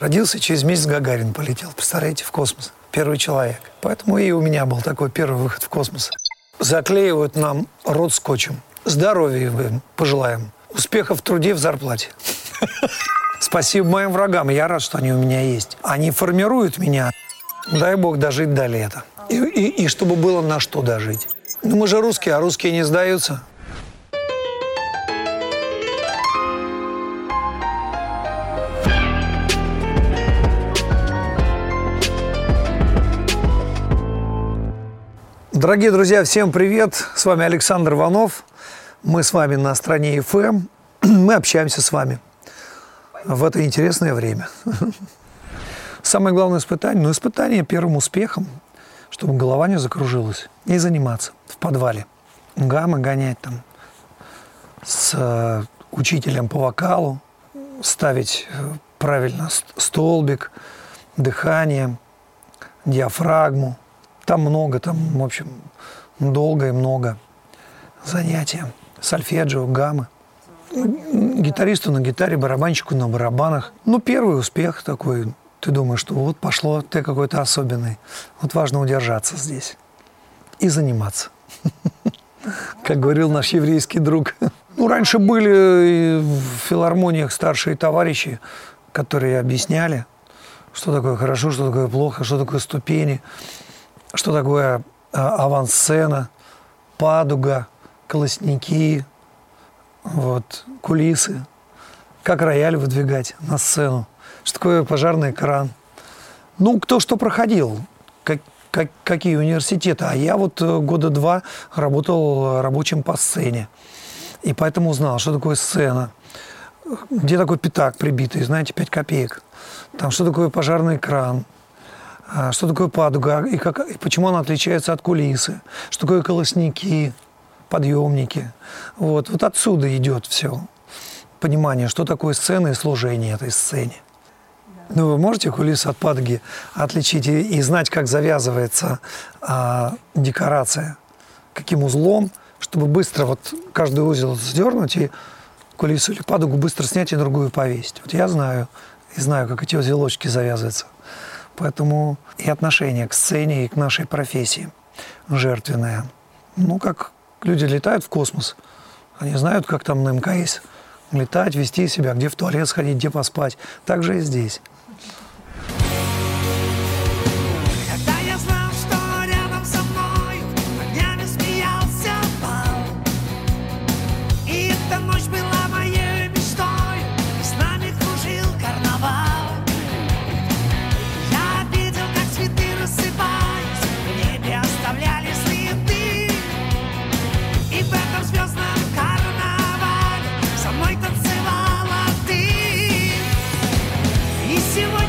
Родился, через месяц Гагарин полетел, представляете, в космос. Первый человек. Поэтому и у меня был такой первый выход в космос. Заклеивают нам рот скотчем. Здоровья им пожелаем. Успехов в труде, в зарплате. Спасибо моим врагам. Я рад, что они у меня есть. Они формируют меня. Дай бог дожить до лета. И, и, и чтобы было на что дожить. Ну, мы же русские, а русские не сдаются. Дорогие друзья, всем привет! С вами Александр Иванов. Мы с вами на стране ФМ. Мы общаемся с вами в это интересное время. Самое главное испытание, ну, испытание первым успехом, чтобы голова не закружилась, и заниматься в подвале. Гаммы гонять там с э, учителем по вокалу, ставить э, правильно столбик, дыхание, диафрагму – там много, там, в общем, долго и много занятия. Сольфеджио, гаммы. Гитаристу на гитаре, барабанщику на барабанах. Ну, первый успех такой. Ты думаешь, что вот пошло, ты какой-то особенный. Вот важно удержаться здесь и заниматься. Как говорил наш еврейский друг. Ну, раньше были в филармониях старшие товарищи, которые объясняли, что такое хорошо, что такое плохо, что такое ступени что такое а, авансцена, падуга, колосники, вот, кулисы, как рояль выдвигать на сцену, что такое пожарный кран. Ну, кто что проходил, как, как, какие университеты. А я вот э, года два работал рабочим по сцене. И поэтому узнал, что такое сцена, где такой пятак прибитый, знаете, 5 копеек. Там что такое пожарный кран – что такое падуга и, как, и почему она отличается от кулисы, что такое колосники, подъемники. Вот, вот отсюда идет все понимание, что такое сцена и служение этой сцене. Ну, вы можете кулисы от падуги отличить и, и знать, как завязывается а, декорация, каким узлом, чтобы быстро вот каждый узел сдернуть и кулису или падугу быстро снять и другую повесить. Вот я знаю, и знаю, как эти узелочки завязываются. Поэтому и отношение к сцене, и к нашей профессии жертвенное. Ну, как люди летают в космос, они знают, как там на МКС летать, вести себя, где в туалет сходить, где поспать. Так же и здесь. you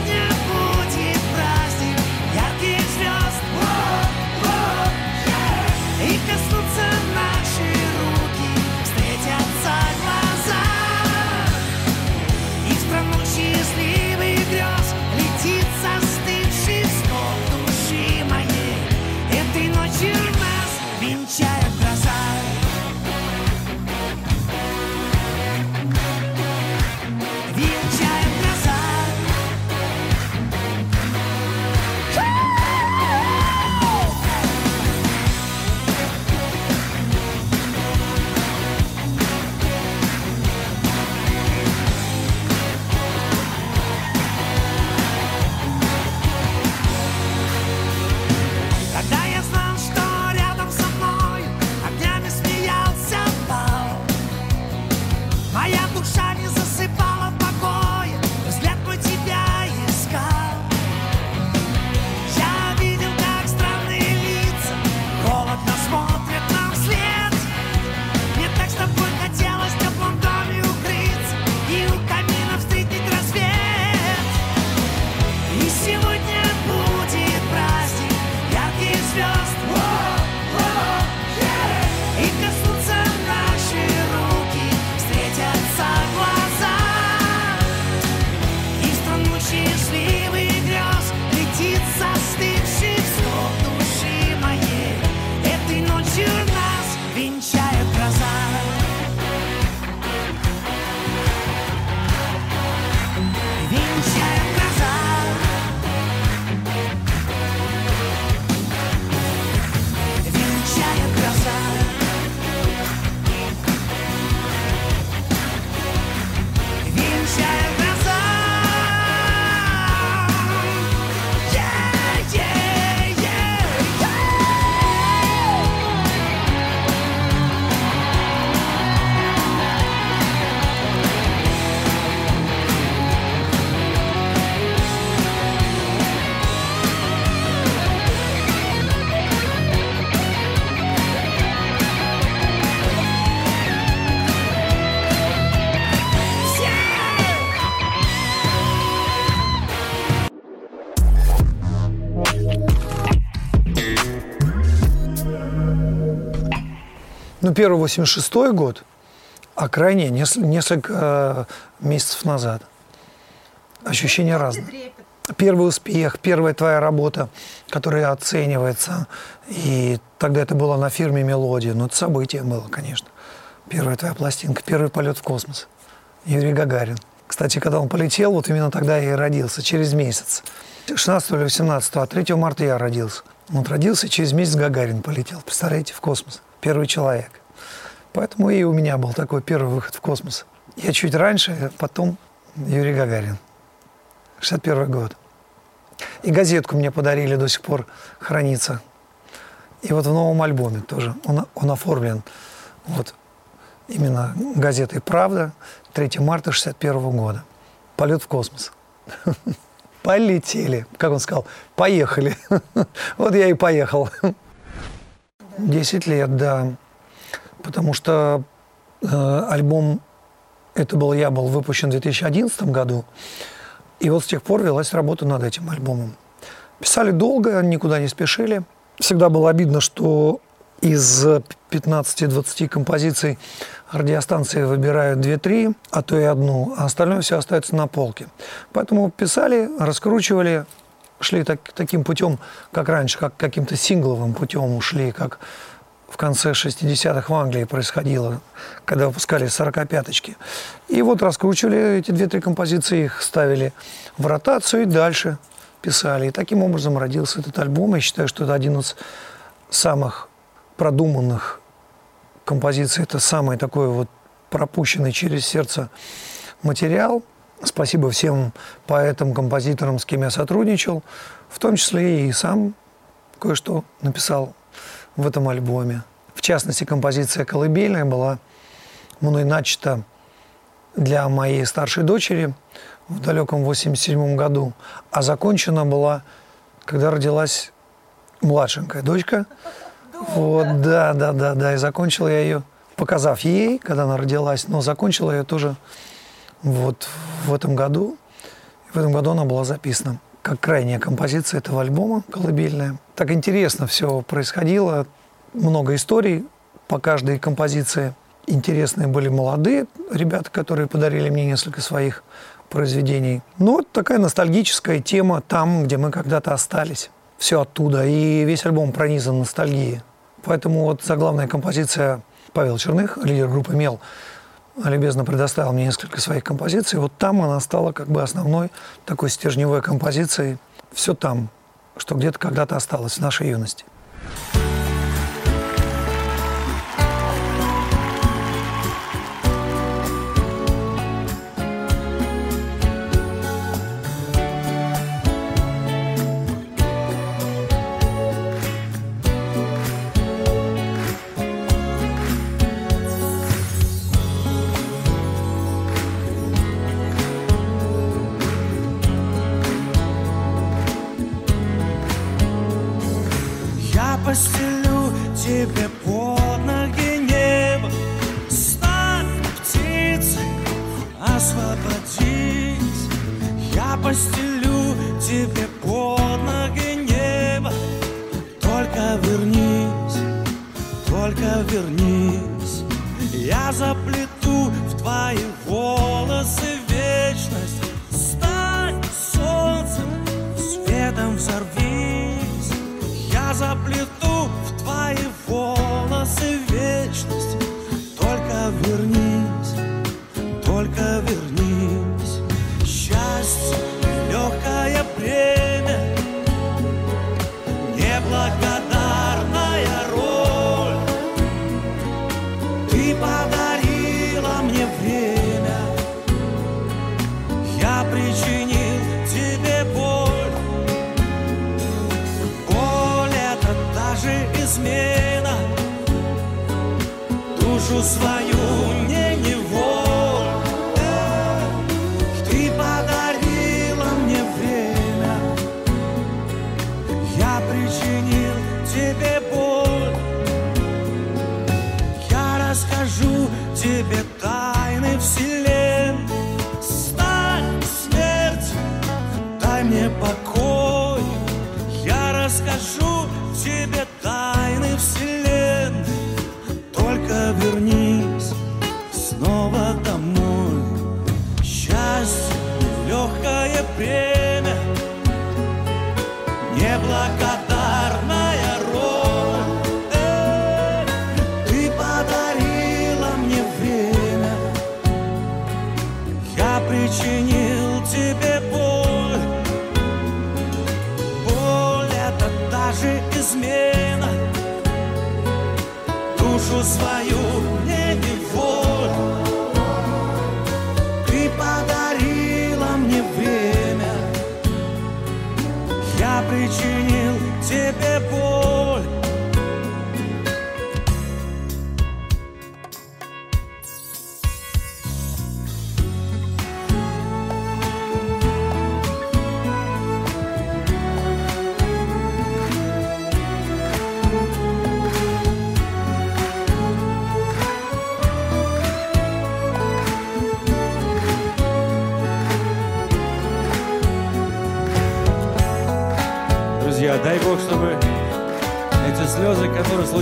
Ну, первый 86 год, а крайний несколько э, месяцев назад. Ощущения разные. Первый успех, первая твоя работа, которая оценивается. И тогда это было на фирме «Мелодия». Ну, это событие было, конечно. Первая твоя пластинка, первый полет в космос. Юрий Гагарин. Кстати, когда он полетел, вот именно тогда я и родился, через месяц. 16 или 18, а 3 марта я родился. Он родился, через месяц Гагарин полетел, представляете, в космос. Первый человек. Поэтому и у меня был такой первый выход в космос. Я чуть раньше, потом Юрий Гагарин. 61 год. И газетку мне подарили, до сих пор хранится. И вот в новом альбоме тоже он, он оформлен вот именно газетой «Правда», 3 марта 61 года. Полет в космос. Полетели. Как он сказал, поехали. Вот я и поехал. Десять лет, да. Потому что э, альбом «Это был я» был выпущен в 2011 году. И вот с тех пор велась работа над этим альбомом. Писали долго, никуда не спешили. Всегда было обидно, что из 15-20 композиций радиостанции выбирают 2-3, а то и одну, а остальное все остается на полке. Поэтому писали, раскручивали, шли так, таким путем, как раньше, как каким-то сингловым путем ушли, как в конце 60-х в Англии происходило, когда выпускали 45-очки. И вот раскручивали эти две-три композиции, их ставили в ротацию и дальше писали. И таким образом родился этот альбом. Я считаю, что это один из самых продуманных композиций. Это самый такой вот пропущенный через сердце материал. Спасибо всем поэтам, композиторам, с кем я сотрудничал, в том числе и сам кое-что написал в этом альбоме. В частности, композиция «Колыбельная» была мной начата для моей старшей дочери в далеком 87 году, а закончена была, когда родилась младшенькая дочка. Вот, да, да, да, да. И закончил я ее, показав ей, когда она родилась, но закончила ее тоже вот в этом году. В этом году она была записана как крайняя композиция этого альбома, колыбельная. Так интересно все происходило много историй по каждой композиции. Интересные были молодые ребята, которые подарили мне несколько своих произведений. Ну, вот такая ностальгическая тема там, где мы когда-то остались. Все оттуда. И весь альбом пронизан ностальгией. Поэтому вот заглавная композиция Павел Черных, лидер группы «Мел», любезно предоставил мне несколько своих композиций. Вот там она стала как бы основной такой стержневой композицией. Все там, что где-то когда-то осталось в нашей юности. Расскажу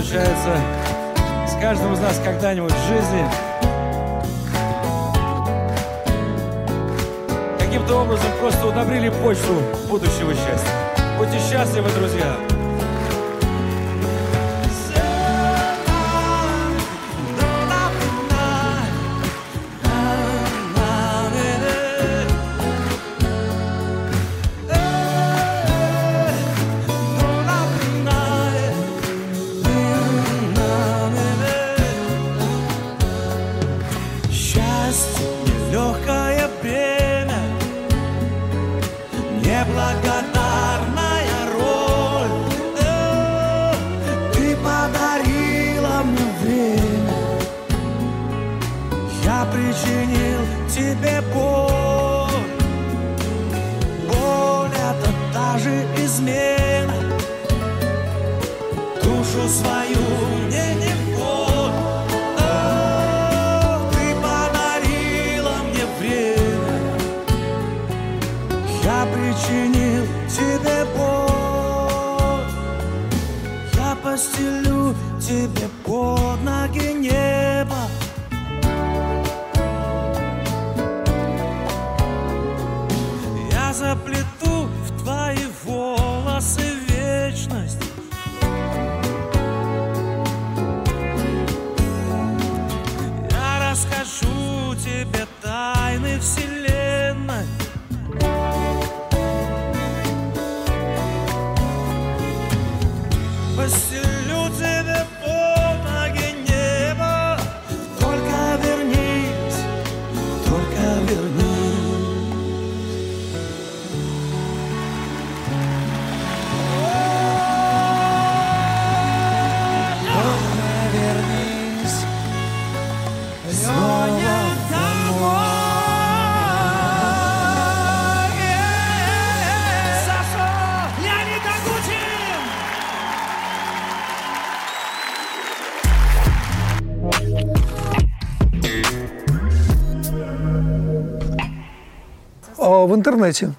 которые случаются с каждым из нас когда-нибудь в жизни, каким-то образом просто удобрили почву будущего счастья. Будьте счастливы, друзья! Душу свою интернете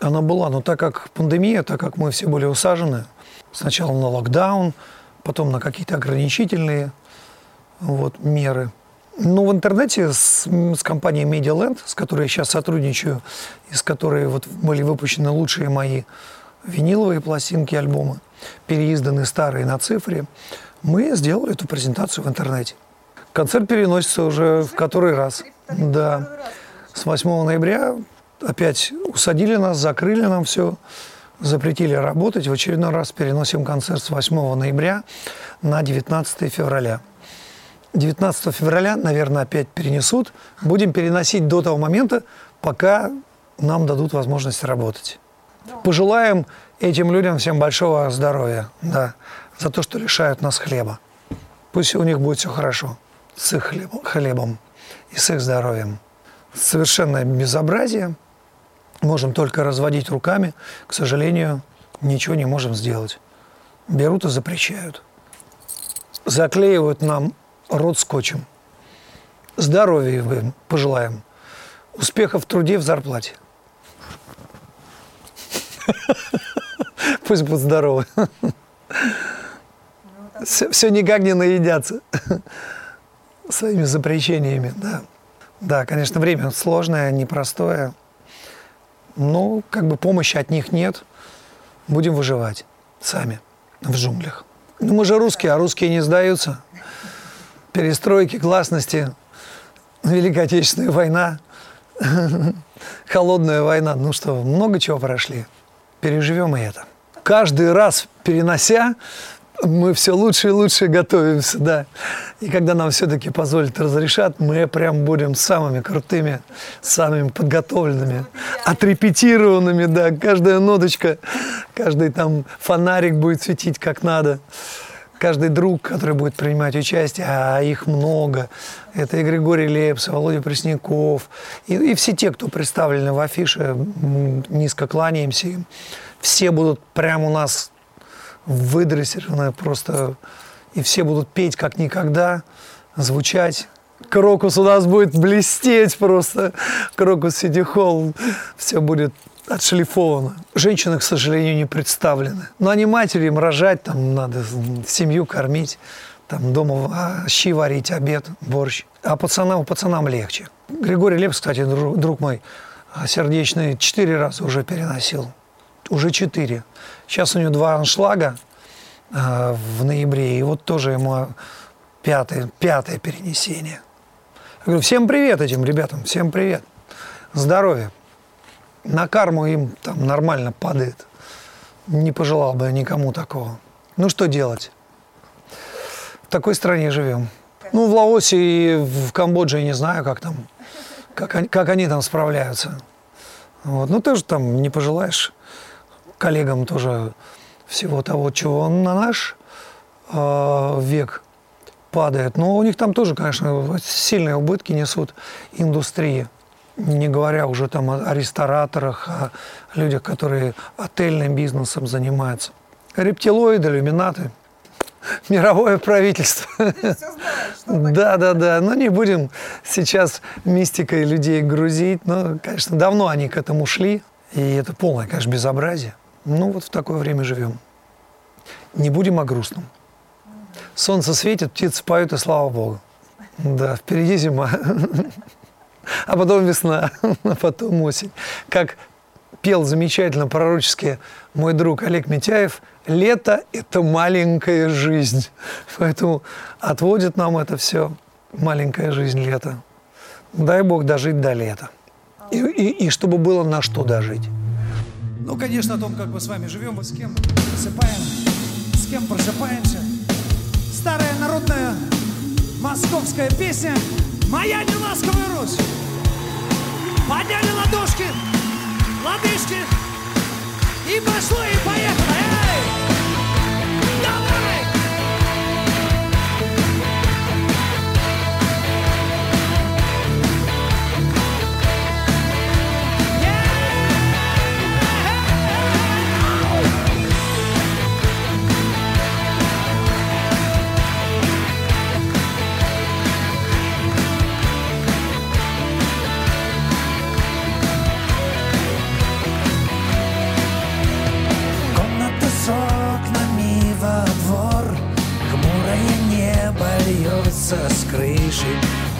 она была, но так как пандемия, так как мы все были усажены, сначала на локдаун, потом на какие-то ограничительные вот, меры. Но в интернете с, с компанией Medialand, с которой я сейчас сотрудничаю, и с которой вот были выпущены лучшие мои виниловые пластинки, альбомы, переизданы старые на цифре, мы сделали эту презентацию в интернете. Концерт переносится уже в который раз. Да. С 8 ноября опять усадили нас, закрыли нам все, запретили работать. В очередной раз переносим концерт с 8 ноября на 19 февраля. 19 февраля, наверное, опять перенесут. Будем переносить до того момента, пока нам дадут возможность работать. Пожелаем этим людям всем большого здоровья, да, за то, что лишают нас хлеба. Пусть у них будет все хорошо с их хлебом, хлебом и с их здоровьем. Совершенное безобразие. Можем только разводить руками. К сожалению, ничего не можем сделать. Берут и запрещают. Заклеивают нам рот скотчем. Здоровья им пожелаем. Успехов в труде, в зарплате. Пусть будут здоровы. Все, все никак не наедятся своими запрещениями, да. Да, конечно, время сложное, непростое. Но как бы помощи от них нет. Будем выживать. сами в джунглях. Ну, мы же русские, а русские не сдаются. Перестройки, гласности, Великая Отечественная война, холодная война. Ну что, много чего прошли. Переживем и это. Каждый раз перенося мы все лучше и лучше готовимся, да. И когда нам все-таки позволят, разрешат, мы прям будем самыми крутыми, самыми подготовленными, отрепетированными, да. Каждая ноточка, каждый там фонарик будет светить как надо. Каждый друг, который будет принимать участие, а их много. Это и Григорий Лепс, и Володя Пресняков, и, и все те, кто представлены в афише, низко кланяемся им. Все будут прямо у нас выдрессированная просто, и все будут петь как никогда, звучать. Крокус у нас будет блестеть просто. Крокус Сити Холл. Все будет отшлифовано. Женщины, к сожалению, не представлены. Но они матери, им рожать, там надо семью кормить, там дома щи варить, обед, борщ. А пацанам, пацанам легче. Григорий Лепс, кстати, друг, друг мой, сердечный, четыре раза уже переносил. Уже четыре. Сейчас у него два аншлага э, в ноябре, и вот тоже ему пятое, пятое перенесение. Я говорю, всем привет этим ребятам, всем привет. Здоровья. На карму им там нормально падает. Не пожелал бы я никому такого. Ну что делать? В такой стране живем. Ну, в Лаосе и в Камбодже я не знаю, как там, как они, как они там справляются. Вот. Ну, тоже там не пожелаешь коллегам тоже всего того, чего на наш э, век падает. Но у них там тоже, конечно, сильные убытки несут индустрии. Не говоря уже там о, о рестораторах, о людях, которые отельным бизнесом занимаются. Рептилоиды, иллюминаты, мировое правительство. Да, да, да. Но не будем сейчас мистикой людей грузить. Но, конечно, давно они к этому шли. И это полное, конечно, безобразие. Ну, вот в такое время живем. Не будем о грустном. Солнце светит, птицы поют, и слава Богу. Да, впереди зима. А потом весна, а потом осень. Как пел замечательно пророчески мой друг Олег Митяев, лето – это маленькая жизнь. Поэтому отводит нам это все маленькая жизнь лето. Дай Бог дожить до лета. И, и, и чтобы было на что дожить. Ну, конечно, о том, как мы с вами живем, с кем засыпаем, с кем просыпаемся. Старая народная московская песня «Моя неласковая Русь». Подняли ладошки, лодыжки, и пошло, и поехало. сорвется с крыши.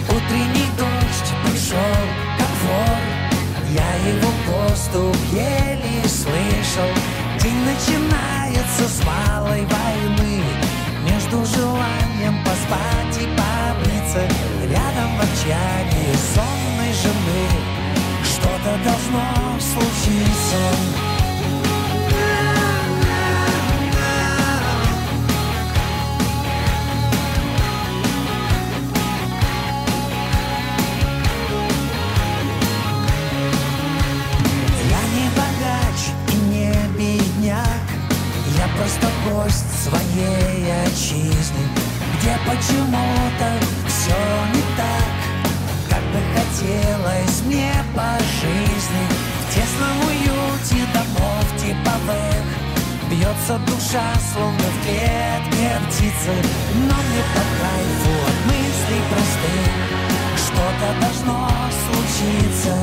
Утренний дождь пришел, как комфорт. Я его поступ еле слышал. День начинается с малой войны. Между желанием поспать и помыться. Рядом в отчаянии сонной жены. Что-то должно случиться. вождь своей отчизны, где почему-то все не так, как бы хотелось мне по жизни. В тесном уюте домов типовых бьется душа, словно в клетке птицы. Но мне по кайфу от мыслей простых что-то должно случиться.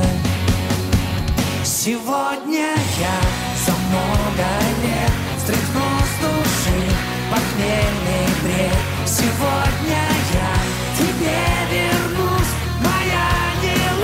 Сегодня я за много лет встряхнул стул похмельный бред. Сегодня я тебе вернусь, моя не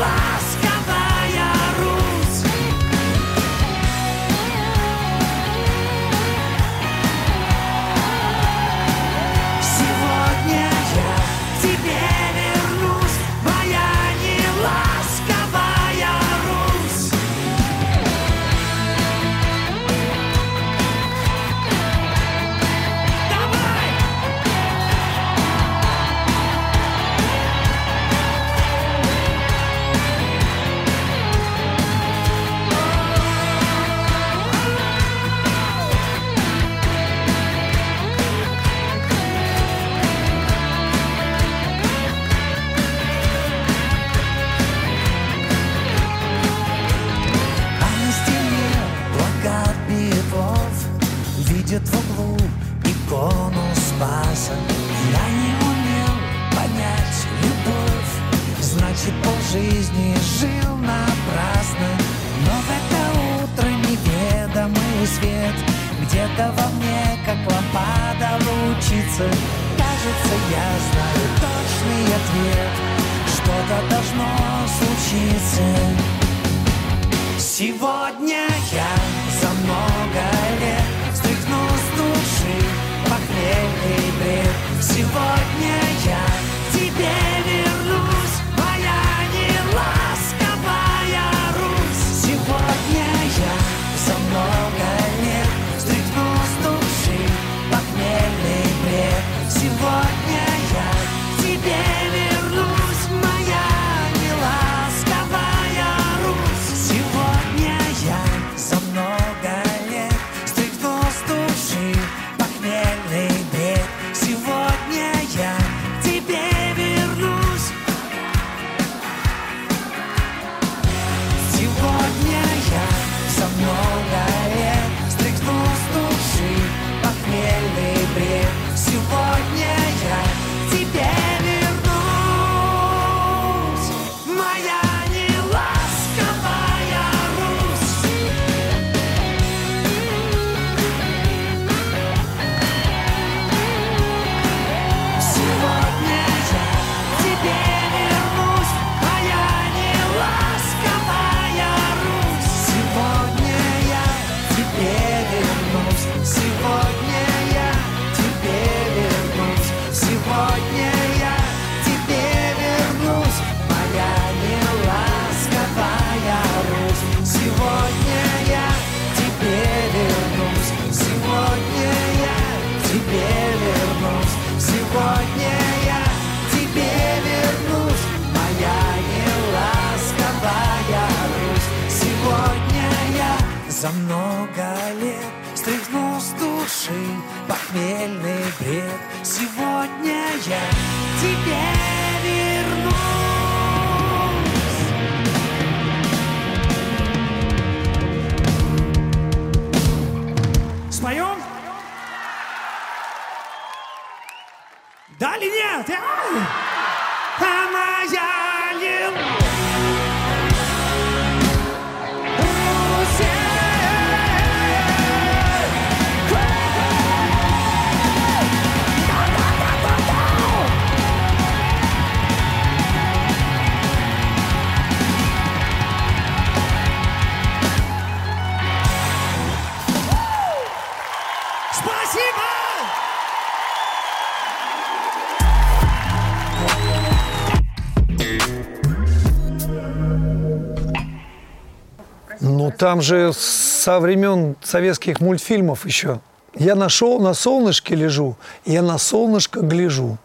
там же со времен советских мультфильмов еще. Я нашел на солнышке лежу, я на солнышко гляжу.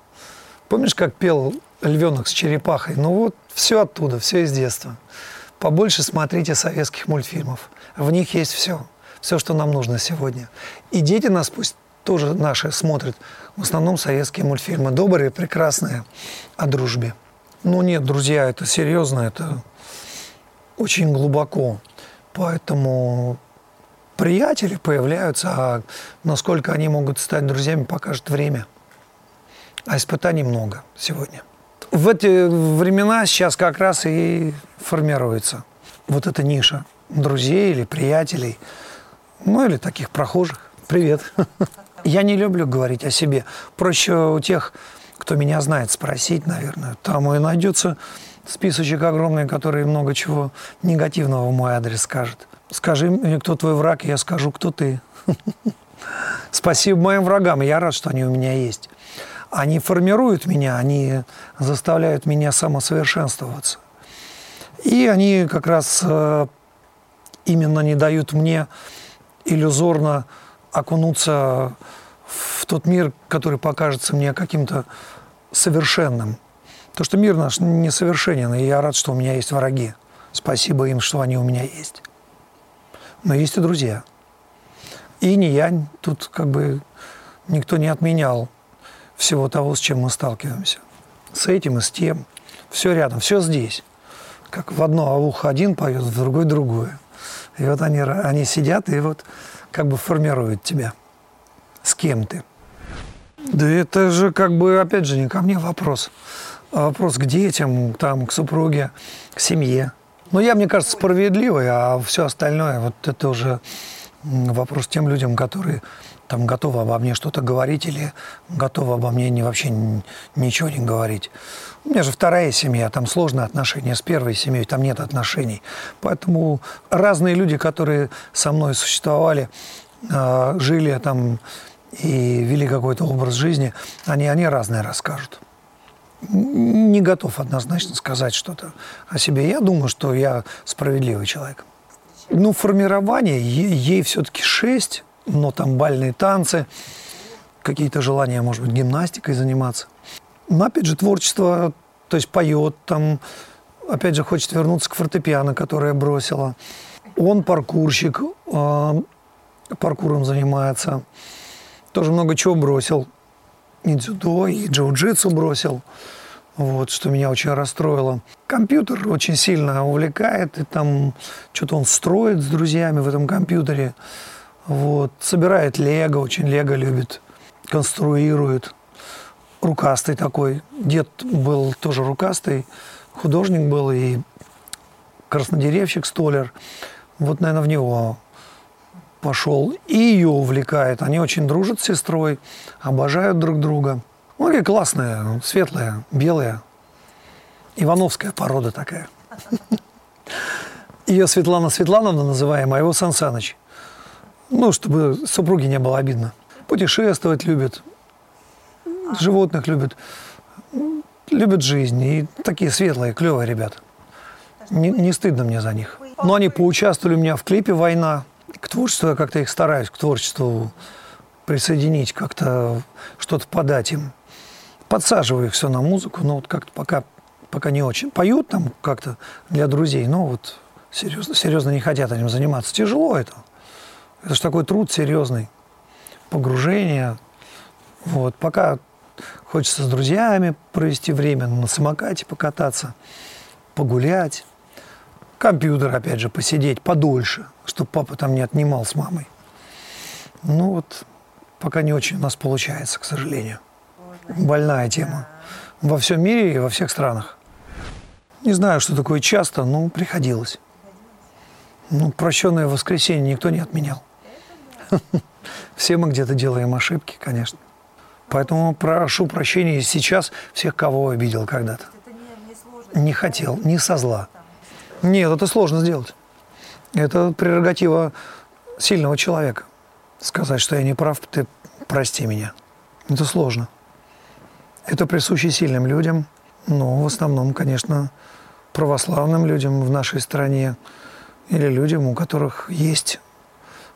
Помнишь, как пел львенок с черепахой? Ну вот, все оттуда, все из детства. Побольше смотрите советских мультфильмов. В них есть все. Все, что нам нужно сегодня. И дети нас пусть тоже наши смотрят. В основном советские мультфильмы. Добрые, прекрасные, о дружбе. Ну нет, друзья, это серьезно, это очень глубоко. Поэтому приятели появляются, а насколько они могут стать друзьями, покажет время. А испытаний много сегодня. В эти времена сейчас как раз и формируется вот эта ниша друзей или приятелей, ну или таких прохожих. Привет. Я не люблю говорить о себе. Проще у тех, кто меня знает, спросить, наверное. Там и найдется списочек огромный, который много чего негативного в мой адрес скажет. Скажи мне, кто твой враг, я скажу, кто ты. Спасибо моим врагам, я рад, что они у меня есть. Они формируют меня, они заставляют меня самосовершенствоваться. И они как раз э, именно не дают мне иллюзорно окунуться в тот мир, который покажется мне каким-то совершенным. То, что мир наш несовершенен, и я рад, что у меня есть враги. Спасибо им, что они у меня есть. Но есть и друзья. И не я, тут как бы никто не отменял всего того, с чем мы сталкиваемся. С этим и с тем. Все рядом, все здесь. Как в одно ухо один поет, в другой другое. И вот они, они сидят и вот как бы формируют тебя. С кем ты. Да это же как бы, опять же, не ко мне вопрос. А вопрос к детям, там, к супруге, к семье. Но я, мне кажется, справедливый, а все остальное, вот это уже Вопрос тем людям, которые там готовы обо мне что-то говорить или готовы обо мне не, вообще ничего не говорить. У меня же вторая семья, там сложные отношения с первой семьей, там нет отношений. Поэтому разные люди, которые со мной существовали, а, жили там и вели какой-то образ жизни, они, они разные расскажут не готов однозначно сказать что-то о себе. Я думаю, что я справедливый человек. Ну, формирование, е- ей все-таки шесть, но там бальные танцы, какие-то желания, может быть, гимнастикой заниматься. Но, опять же, творчество, то есть поет там, опять же, хочет вернуться к фортепиано, которое бросила. Он паркурщик, э, паркуром занимается. Тоже много чего бросил и дзюдо, и джиу-джитсу бросил. Вот, что меня очень расстроило. Компьютер очень сильно увлекает, и там что-то он строит с друзьями в этом компьютере. Вот, собирает лего, очень лего любит, конструирует. Рукастый такой. Дед был тоже рукастый, художник был и краснодеревщик, столер. Вот, наверное, в него пошел. И ее увлекает. Они очень дружат с сестрой, обожают друг друга. Ну, такие классные, светлые, белые. Ивановская порода такая. Ее Светлана Светлановна называем, а его Сан Саныч. Ну, чтобы супруге не было обидно. Путешествовать любит, животных любит, любит жизнь. И такие светлые, клевые ребята. Не, не стыдно мне за них. Но они поучаствовали у меня в клипе «Война». К творчеству я как-то их стараюсь, к творчеству присоединить, как-то что-то подать им. Подсаживаю их все на музыку, но вот как-то пока, пока не очень. Поют там как-то для друзей, но вот серьезно, серьезно не хотят этим заниматься. Тяжело это. Это же такой труд серьезный. Погружение. Вот. Пока хочется с друзьями провести время, на самокате покататься, погулять. Компьютер, опять же, посидеть подольше, чтобы папа там не отнимал с мамой. Ну вот, пока не очень у нас получается, к сожалению. Больная тема. Во всем мире и во всех странах. Не знаю, что такое часто, но приходилось. Ну, прощенное воскресенье никто не отменял. Все мы где-то делаем ошибки, конечно. Поэтому прошу прощения сейчас всех, кого обидел когда-то. Не хотел, не со зла. Нет, это сложно сделать. Это прерогатива сильного человека. Сказать, что я не прав, ты прости меня. Это сложно. Это присуще сильным людям, но в основном, конечно, православным людям в нашей стране или людям, у которых есть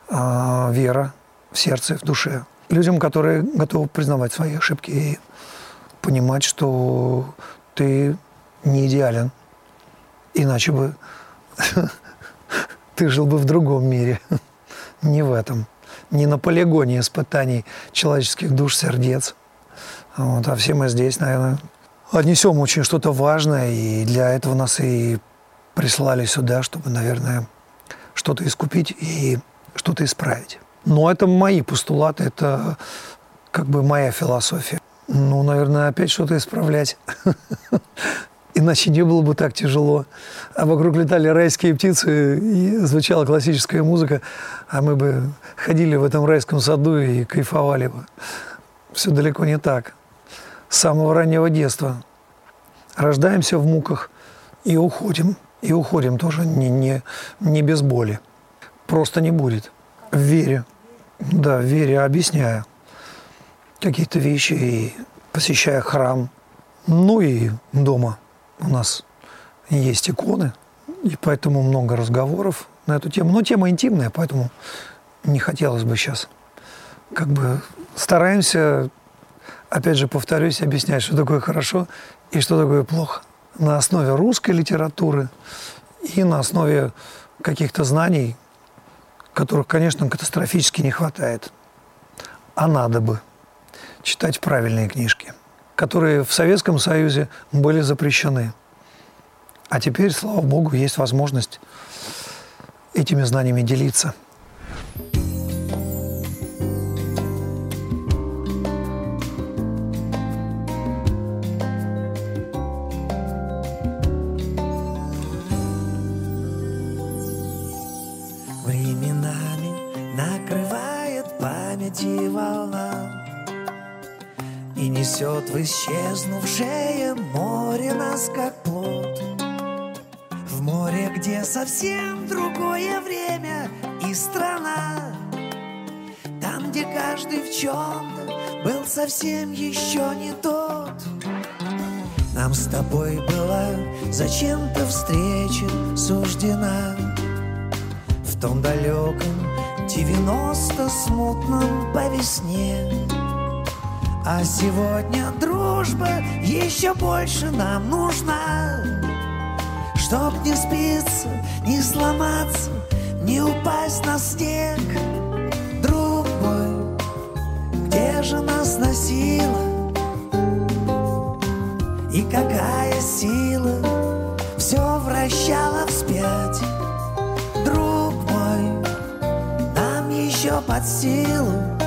а, вера в сердце, в душе. Людям, которые готовы признавать свои ошибки и понимать, что ты не идеален. Иначе бы ты жил бы в другом мире, не в этом, не на полигоне испытаний человеческих душ, сердец. Вот, а все мы здесь, наверное, отнесем очень что-то важное, и для этого нас и прислали сюда, чтобы, наверное, что-то искупить и что-то исправить. Но это мои постулаты, это как бы моя философия. Ну, наверное, опять что-то исправлять. Иначе не было бы так тяжело. А вокруг летали райские птицы, и звучала классическая музыка, а мы бы ходили в этом райском саду и кайфовали бы. Все далеко не так. С самого раннего детства. Рождаемся в муках и уходим. И уходим тоже не, не, не без боли. Просто не будет. В вере. Да, в вере объясняя какие-то вещи и посещая храм. Ну и дома у нас есть иконы, и поэтому много разговоров на эту тему. Но тема интимная, поэтому не хотелось бы сейчас. Как бы стараемся, опять же, повторюсь, объяснять, что такое хорошо и что такое плохо. На основе русской литературы и на основе каких-то знаний, которых, конечно, катастрофически не хватает. А надо бы читать правильные книжки, которые в Советском Союзе были запрещены. А теперь, слава богу, есть возможность этими знаниями делиться. Исчезнувшее море нас как плод. В море, где совсем другое время и страна. Там, где каждый в чем-то был совсем еще не тот. Нам с тобой была зачем-то встреча суждена. В том далеком девяносто смутном по весне А сегодня дружба еще больше нам нужна. Чтоб не спиться, не сломаться, не упасть на снег. Друг мой, где же нас носила? И какая сила все вращала вспять? Друг мой, нам еще под силу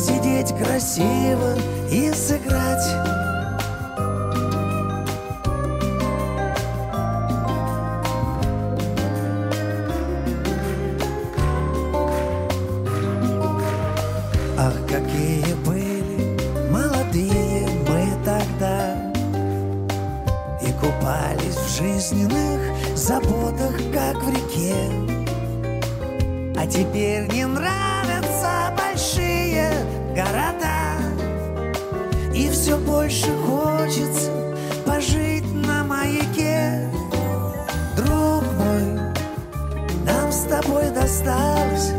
Посидеть красиво и сыграть. Ах, какие были молодые мы тогда! И купались в жизненных заботах, как в реке. А теперь не большие города. И все больше хочется пожить на маяке. Друг мой, нам с тобой досталось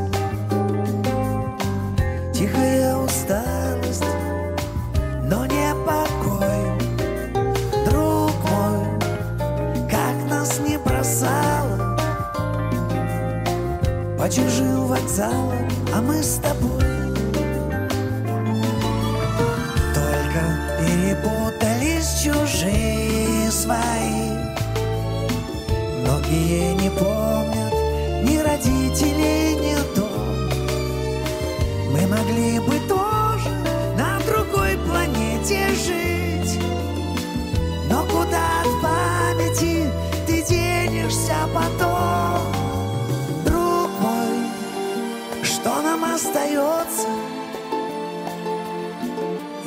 свои Многие не помнят ни родителей, ни дом. Мы могли бы тоже на другой планете жить. Но куда от памяти ты денешься потом? Друг мой, что нам остается,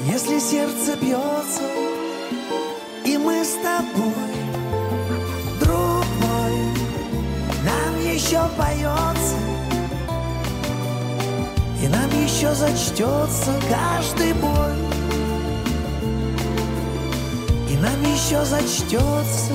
Если сердце бьется, мы с тобой Друг мой, нам еще поется и нам еще зачтется каждый бой. И нам еще зачтется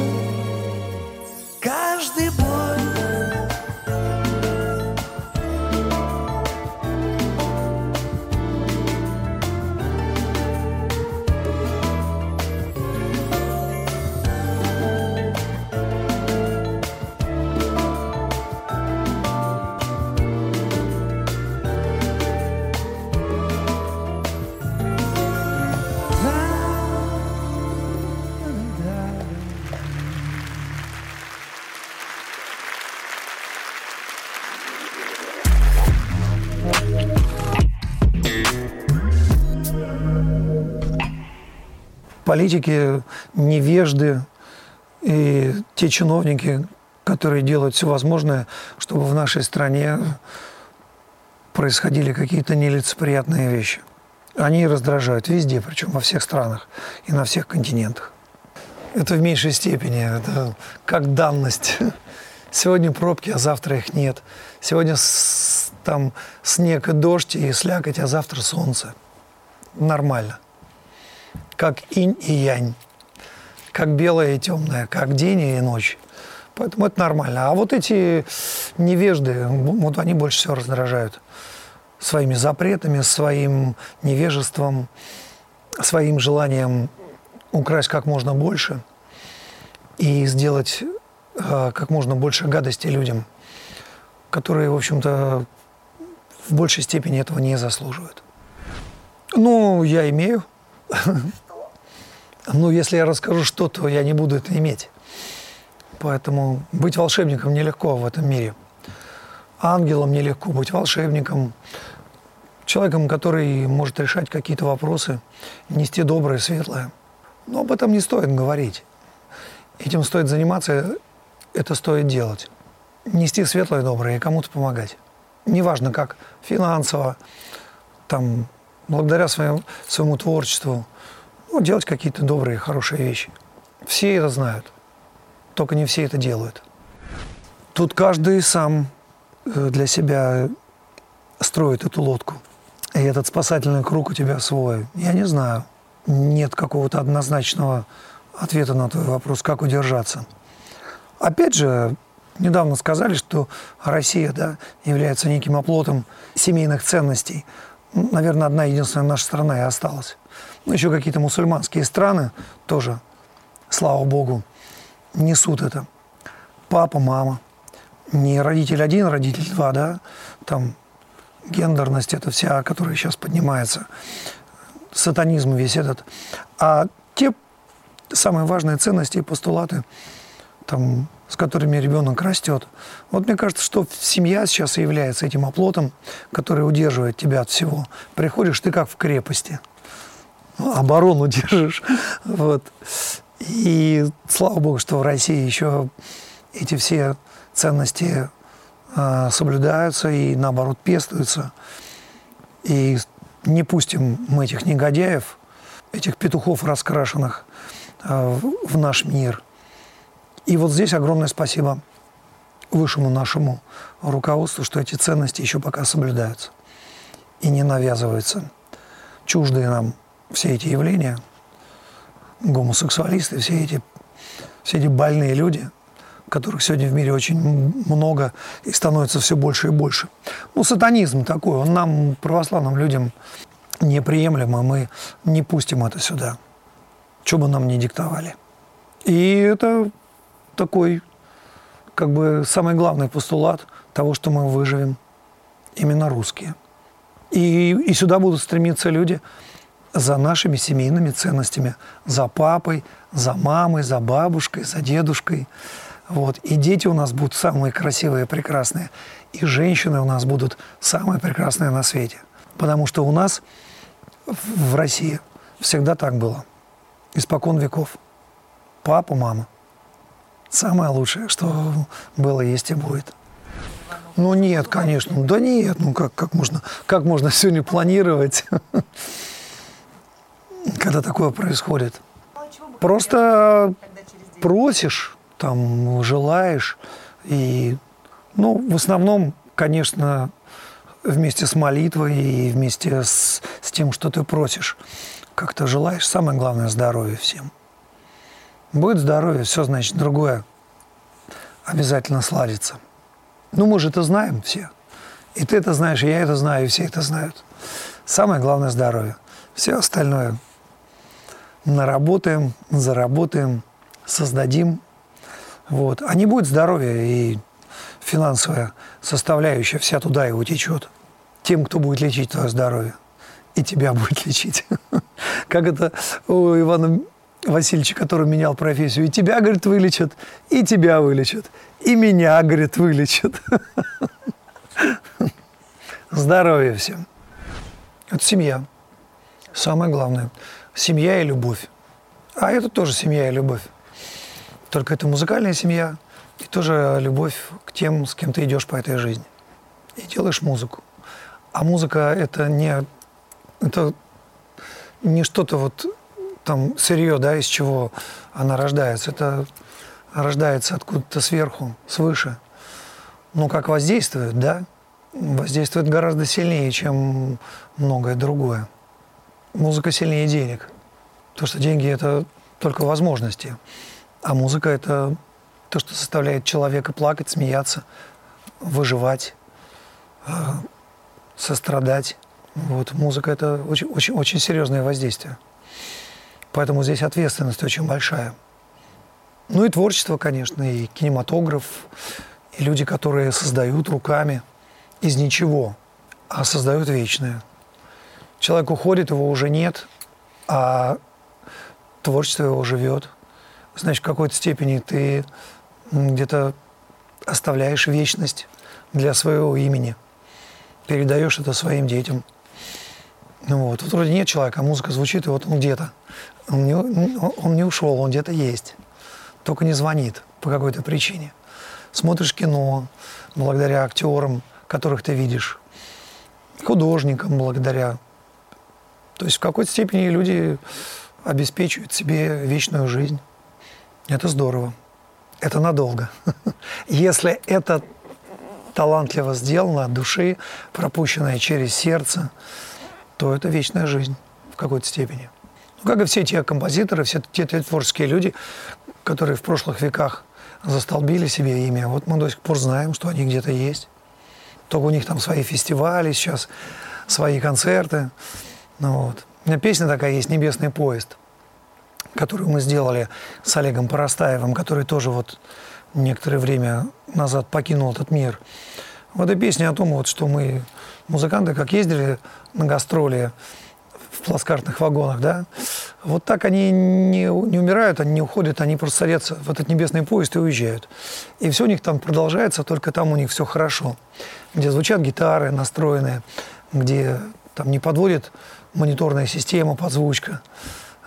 Политики, невежды и те чиновники, которые делают все возможное, чтобы в нашей стране происходили какие-то нелицеприятные вещи. Они раздражают везде, причем во всех странах и на всех континентах. Это в меньшей степени, это как данность. Сегодня пробки, а завтра их нет. Сегодня с- там снег и дождь и слякоть, а завтра солнце. Нормально. Как инь и янь. Как белое и темное, как день и ночь. Поэтому это нормально. А вот эти невежды, вот они больше всего раздражают своими запретами, своим невежеством, своим желанием украсть как можно больше и сделать э, как можно больше гадости людям, которые, в общем-то, в большей степени этого не заслуживают. Ну, я имею. Ну, если я расскажу что, то я не буду это иметь. Поэтому быть волшебником нелегко в этом мире. Ангелом нелегко быть волшебником, человеком, который может решать какие-то вопросы, нести доброе, светлое. Но об этом не стоит говорить. Этим стоит заниматься, это стоит делать. Нести светлое, доброе и кому-то помогать. неважно как, финансово, там, благодаря своему, своему творчеству, ну, делать какие-то добрые, хорошие вещи. Все это знают, только не все это делают. Тут каждый сам э, для себя строит эту лодку. И этот спасательный круг у тебя свой. Я не знаю. Нет какого-то однозначного ответа на твой вопрос, как удержаться. Опять же, недавно сказали, что Россия да, является неким оплотом семейных ценностей. Наверное, одна единственная наша страна и осталась. Ну, еще какие-то мусульманские страны тоже, слава богу, несут это. Папа, мама. Не родитель один, родитель два, да, там гендерность это вся, которая сейчас поднимается, сатанизм весь этот. А те самые важные ценности и постулаты, там, с которыми ребенок растет. Вот мне кажется, что семья сейчас и является этим оплотом, который удерживает тебя от всего. Приходишь ты как в крепости, оборону держишь. Вот. И слава богу, что в России еще эти все ценности э, соблюдаются и наоборот пестуются. И не пустим мы этих негодяев, этих петухов раскрашенных э, в наш мир. И вот здесь огромное спасибо высшему нашему руководству, что эти ценности еще пока соблюдаются и не навязываются. Чуждые нам все эти явления, гомосексуалисты, все эти, все эти больные люди, которых сегодня в мире очень много и становится все больше и больше. Ну, сатанизм такой, он нам, православным людям, неприемлем, и мы не пустим это сюда, что бы нам ни диктовали. И это такой, как бы, самый главный постулат того, что мы выживем, именно русские. И, и сюда будут стремиться люди за нашими семейными ценностями, за папой, за мамой, за бабушкой, за дедушкой. Вот. И дети у нас будут самые красивые и прекрасные. И женщины у нас будут самые прекрасные на свете. Потому что у нас в России всегда так было. Испокон веков. Папа, мама. Самое лучшее, что было, есть и будет. Ну нет, конечно. Да нет, ну как, как, можно, как можно сегодня планировать, когда такое происходит? Просто просишь, там, желаешь. И, ну, в основном, конечно, вместе с молитвой и вместе с, с тем, что ты просишь, как то желаешь. Самое главное – здоровье всем. Будет здоровье, все, значит, другое обязательно сладится. Ну, мы же это знаем все. И ты это знаешь, и я это знаю, и все это знают. Самое главное – здоровье. Все остальное наработаем, заработаем, создадим. Вот. А не будет здоровья и финансовая составляющая вся туда и утечет. Тем, кто будет лечить твое здоровье. И тебя будет лечить. Как это у Ивана Васильевича, который менял профессию. И тебя, говорит, вылечат, и тебя вылечат, и меня, говорит, вылечат. Здоровья всем. Это семья. Самое главное. Семья и любовь. А это тоже семья и любовь. Только это музыкальная семья и тоже любовь к тем, с кем ты идешь по этой жизни. И делаешь музыку. А музыка это не, это не что-то вот там сырье, да, из чего она рождается. Это рождается откуда-то сверху, свыше. Ну, как воздействует, да? Воздействует гораздо сильнее, чем многое другое. Музыка сильнее денег. Потому что деньги – это только возможности. А музыка – это то, что заставляет человека плакать, смеяться, выживать, э, сострадать. Вот музыка – это очень, очень, очень серьезное воздействие. Поэтому здесь ответственность очень большая. Ну и творчество, конечно, и кинематограф, и люди, которые создают руками из ничего, а создают вечное. Человек уходит, его уже нет, а творчество его живет. Значит, в какой-то степени ты где-то оставляешь вечность для своего имени, передаешь это своим детям. Ну вот, вот вроде нет человека, а музыка звучит, и вот он где-то. Он не, он не ушел, он где-то есть. Только не звонит по какой-то причине. Смотришь кино, благодаря актерам, которых ты видишь, художникам благодаря. То есть в какой-то степени люди обеспечивают себе вечную жизнь. Это здорово. Это надолго. Если это талантливо сделано от души, пропущенное через сердце, то это вечная жизнь в какой-то степени. Ну, как и все те композиторы, все те, те творческие люди, которые в прошлых веках застолбили себе имя. Вот мы до сих пор знаем, что они где-то есть. Только у них там свои фестивали сейчас, свои концерты. Ну, вот. У меня песня такая есть «Небесный поезд», которую мы сделали с Олегом Поростаевым, который тоже вот некоторое время назад покинул этот мир. Вот эта песня о том, вот, что мы, музыканты, как ездили на гастроли в плацкартных вагонах, да, вот так они не, не умирают, они не уходят, они просто садятся в этот небесный поезд и уезжают. И все у них там продолжается, только там у них все хорошо. Где звучат гитары настроенные, где там не подводит мониторная система, подзвучка,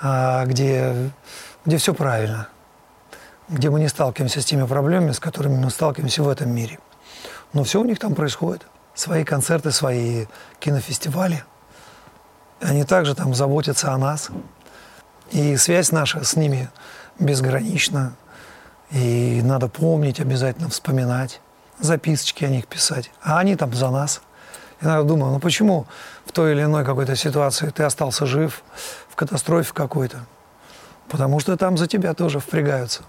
а где, где все правильно, где мы не сталкиваемся с теми проблемами, с которыми мы сталкиваемся в этом мире. Но все у них там происходит. Свои концерты, свои кинофестивали. Они также там заботятся о нас. И связь наша с ними безгранична. И надо помнить, обязательно вспоминать, записочки о них писать. А они там за нас – Иногда думаю, ну почему в той или иной какой-то ситуации ты остался жив, в катастрофе какой-то? Потому что там за тебя тоже впрягаются.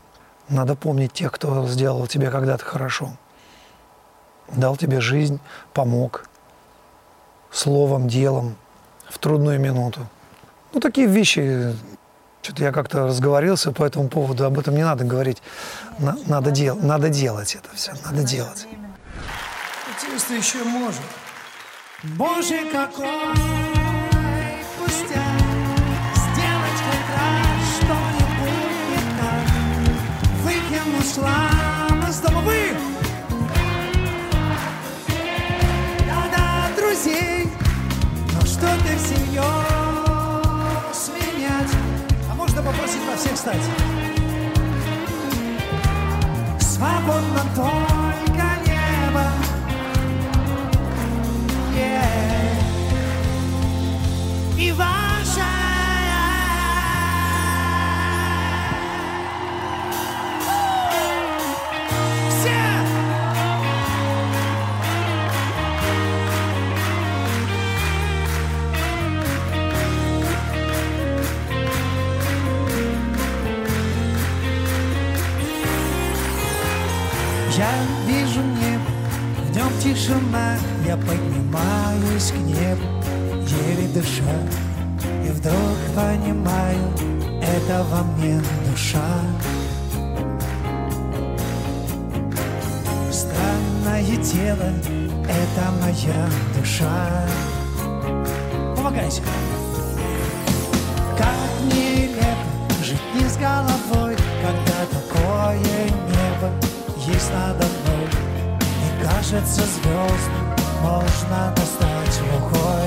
Надо помнить тех, кто сделал тебе когда-то хорошо. Дал тебе жизнь, помог. Словом, делом, в трудную минуту. Ну, такие вещи, что-то я как-то разговорился по этому поводу, об этом не надо говорить. На, надо, дел, надо делать это все, надо делать. Интересно еще может. Боже, какой пустяк. Сделать хоть раз что-нибудь не так. Выкину шлам из дома. Вы! Да-да, друзей Но что ты всерьез менять. А можно попросить во всех стать Свободно только и тело, это моя душа. Помогайся. Как нелепо жить не с головой, когда такое небо есть надо мной. И кажется звездам можно достать рукой.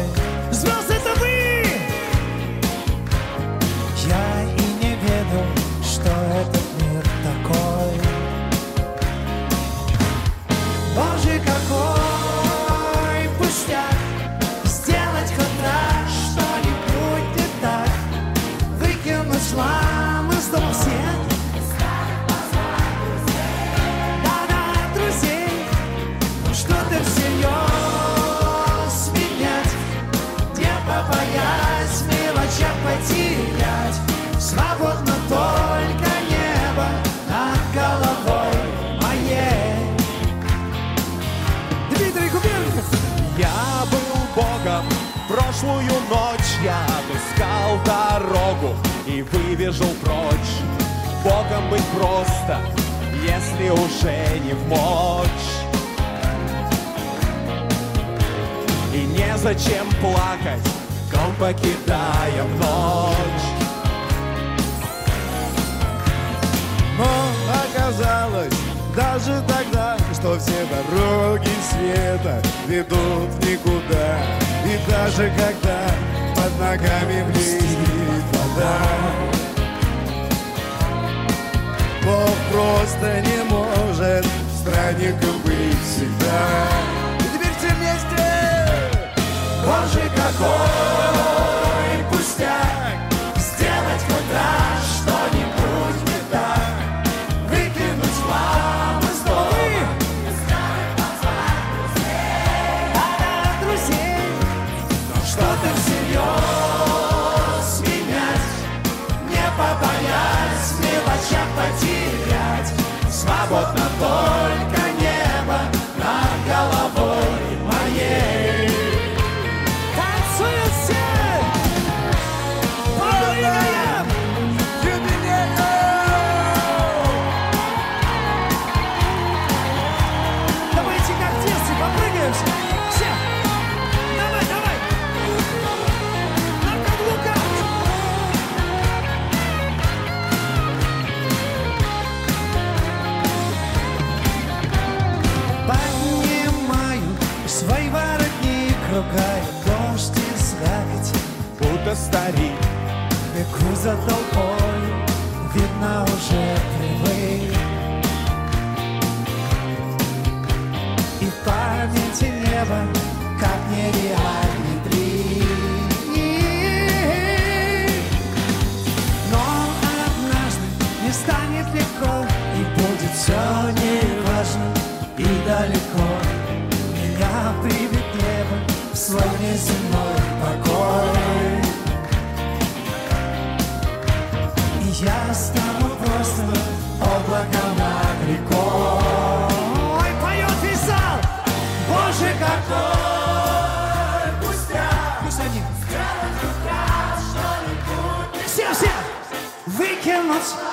much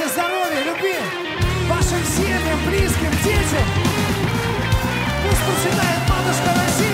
счастья, здоровья, любви вашим семьям, близким, детям. Пусть начинает матушка Россия.